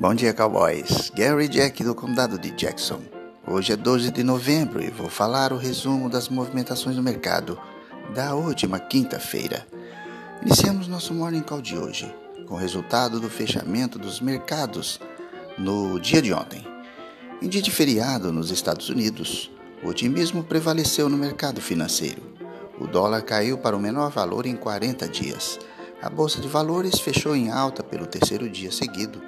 Bom dia, cowboys. Gary Jack do condado de Jackson. Hoje é 12 de novembro e vou falar o resumo das movimentações do mercado da última quinta-feira. Iniciamos nosso Morning Call de hoje com o resultado do fechamento dos mercados no dia de ontem. Em dia de feriado nos Estados Unidos, o otimismo prevaleceu no mercado financeiro. O dólar caiu para o menor valor em 40 dias. A bolsa de valores fechou em alta pelo terceiro dia seguido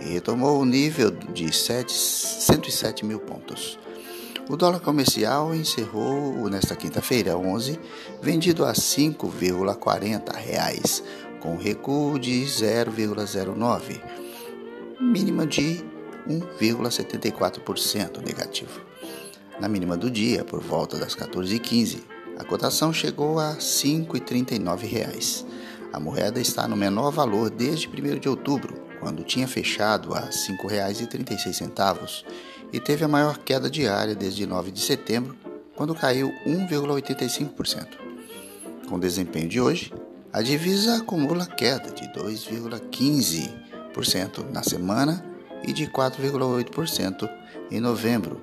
e retomou o nível de 7, 107 mil pontos. O dólar comercial encerrou nesta quinta-feira, 11, vendido a 5,40 reais, com recuo de 0,09, mínima de 1,74% negativo. Na mínima do dia, por volta das 14h15, a cotação chegou a R$ 5,39. A moeda está no menor valor desde 1 de outubro, quando tinha fechado a R$ 5,36 e teve a maior queda diária desde 9 de setembro, quando caiu 1,85%. Com o desempenho de hoje, a divisa acumula queda de 2,15% na semana e de 4,8% em novembro.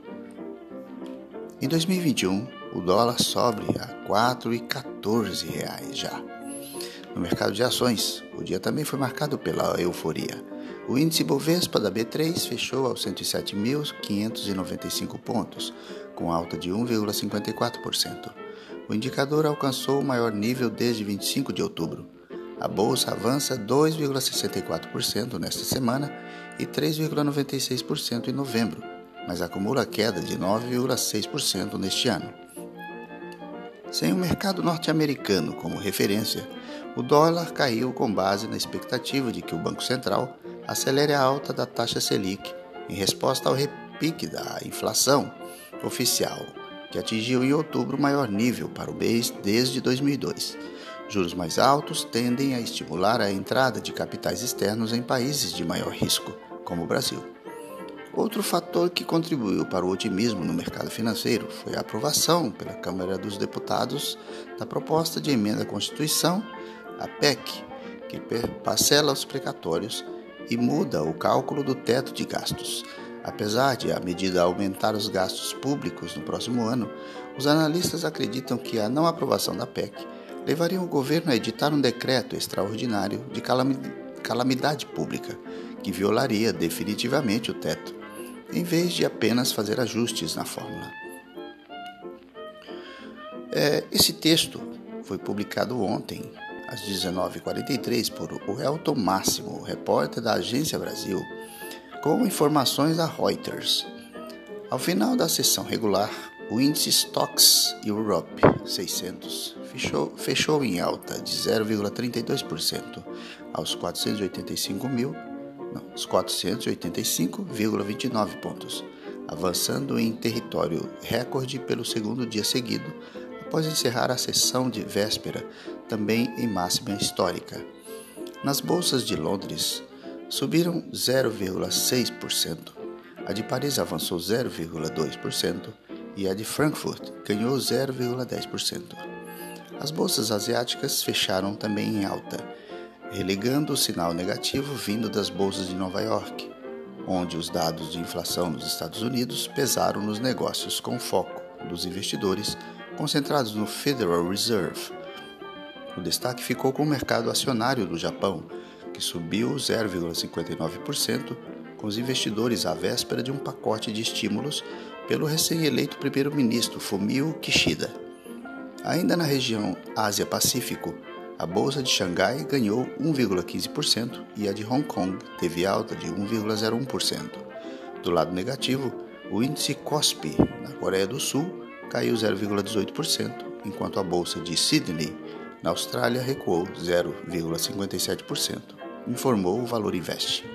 Em 2021, o dólar sobe a R$ 4,14 já. No mercado de ações, o dia também foi marcado pela euforia. O índice Bovespa da B3 fechou aos 107.595 pontos, com alta de 1,54%. O indicador alcançou o maior nível desde 25 de outubro. A bolsa avança 2,64% nesta semana e 3,96% em novembro, mas acumula queda de 9,6% neste ano. Sem o mercado norte-americano como referência, o dólar caiu com base na expectativa de que o Banco Central acelere a alta da taxa Selic em resposta ao repique da inflação oficial, que atingiu em outubro o maior nível para o mês desde 2002. Juros mais altos tendem a estimular a entrada de capitais externos em países de maior risco, como o Brasil. Outro fator que contribuiu para o otimismo no mercado financeiro foi a aprovação pela Câmara dos Deputados da proposta de emenda à Constituição, a PEC, que parcela os precatórios e muda o cálculo do teto de gastos. Apesar de a medida aumentar os gastos públicos no próximo ano, os analistas acreditam que a não aprovação da PEC levaria o governo a editar um decreto extraordinário de calamidade pública, que violaria definitivamente o teto em vez de apenas fazer ajustes na fórmula. É, esse texto foi publicado ontem, às 19h43, por Elton Máximo, repórter da Agência Brasil, com informações da Reuters. Ao final da sessão regular, o índice Stocks Europe 600 fechou, fechou em alta de 0,32% aos 485 mil os 485,29 pontos, avançando em território recorde pelo segundo dia seguido, após encerrar a sessão de véspera, também em máxima histórica. Nas bolsas de Londres, subiram 0,6%, a de Paris avançou 0,2% e a de Frankfurt ganhou 0,10%. As bolsas asiáticas fecharam também em alta relegando o sinal negativo vindo das bolsas de Nova York, onde os dados de inflação nos Estados Unidos pesaram nos negócios com foco dos investidores concentrados no Federal Reserve. O destaque ficou com o mercado acionário do Japão, que subiu 0,59%, com os investidores à véspera de um pacote de estímulos pelo recém-eleito primeiro-ministro Fumio Kishida. Ainda na região Ásia-Pacífico, a bolsa de Xangai ganhou 1,15% e a de Hong Kong teve alta de 1,01%. Do lado negativo, o índice KOSPI na Coreia do Sul caiu 0,18%, enquanto a bolsa de Sydney na Austrália recuou 0,57%, informou o Valor Invest.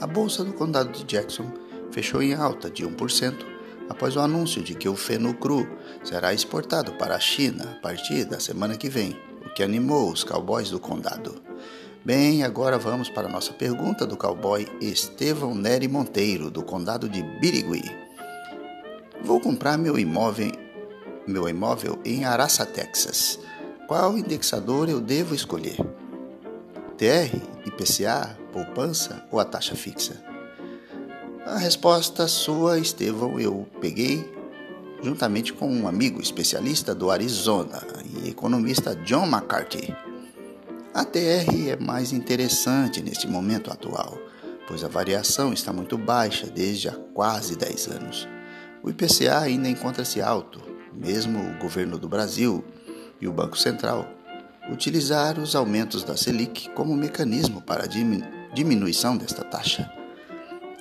A bolsa do condado de Jackson fechou em alta de 1%, após o anúncio de que o feno cru será exportado para a China a partir da semana que vem, o que animou os cowboys do condado. Bem, agora vamos para a nossa pergunta do cowboy Estevão Neri Monteiro, do condado de Birigui. Vou comprar meu imóvel, meu imóvel em Araça, Texas. Qual indexador eu devo escolher? TR, IPCA, poupança ou a taxa fixa? A resposta sua, Estevão, eu peguei juntamente com um amigo especialista do Arizona e economista John McCarthy. A TR é mais interessante neste momento atual, pois a variação está muito baixa desde há quase 10 anos. O IPCA ainda encontra-se alto, mesmo o governo do Brasil e o Banco Central utilizar os aumentos da Selic como mecanismo para a diminuição desta taxa.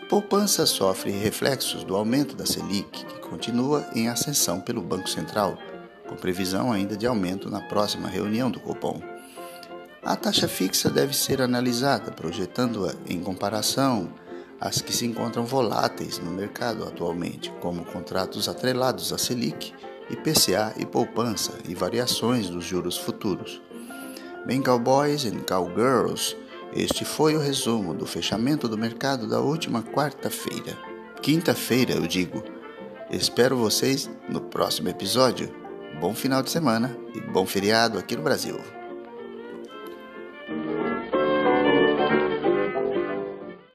Poupança sofre reflexos do aumento da Selic, que continua em ascensão pelo Banco Central, com previsão ainda de aumento na próxima reunião do Copom. A taxa fixa deve ser analisada, projetando-a em comparação às que se encontram voláteis no mercado atualmente, como contratos atrelados à Selic, IPCA e poupança e variações dos juros futuros. Bem, cowboys and cowgirls, este foi o resumo do fechamento do mercado da última quarta-feira. Quinta-feira, eu digo. Espero vocês no próximo episódio. Bom final de semana e bom feriado aqui no Brasil.